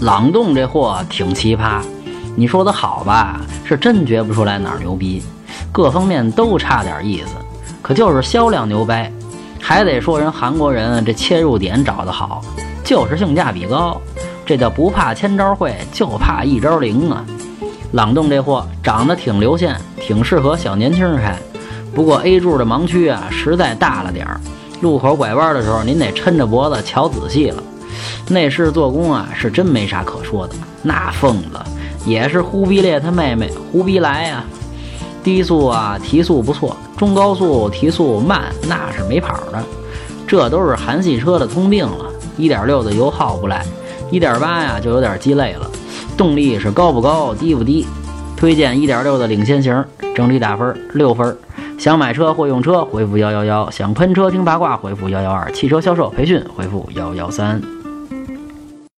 朗动这货挺奇葩，你说的好吧，是真觉不出来哪儿牛逼，各方面都差点意思，可就是销量牛掰。还得说人韩国人这切入点找得好，就是性价比高，这叫不怕千招会，就怕一招灵啊！朗动这货长得挺流线，挺适合小年轻开，不过 A 柱的盲区啊实在大了点儿，路口拐弯的时候您得抻着脖子瞧仔细了。内饰做工啊是真没啥可说的，那疯子也是忽必烈他妹妹忽必来呀。低速啊提速不错，中高速提速慢那是没跑的，这都是韩系车的通病了。一点六的油耗不赖一点八呀就有点鸡肋了。动力是高不高低不低，推荐一点六的领先型，整体打分六分。想买车或用车回复幺幺幺，想喷车听八卦回复幺幺二，汽车销售培训回复幺幺三。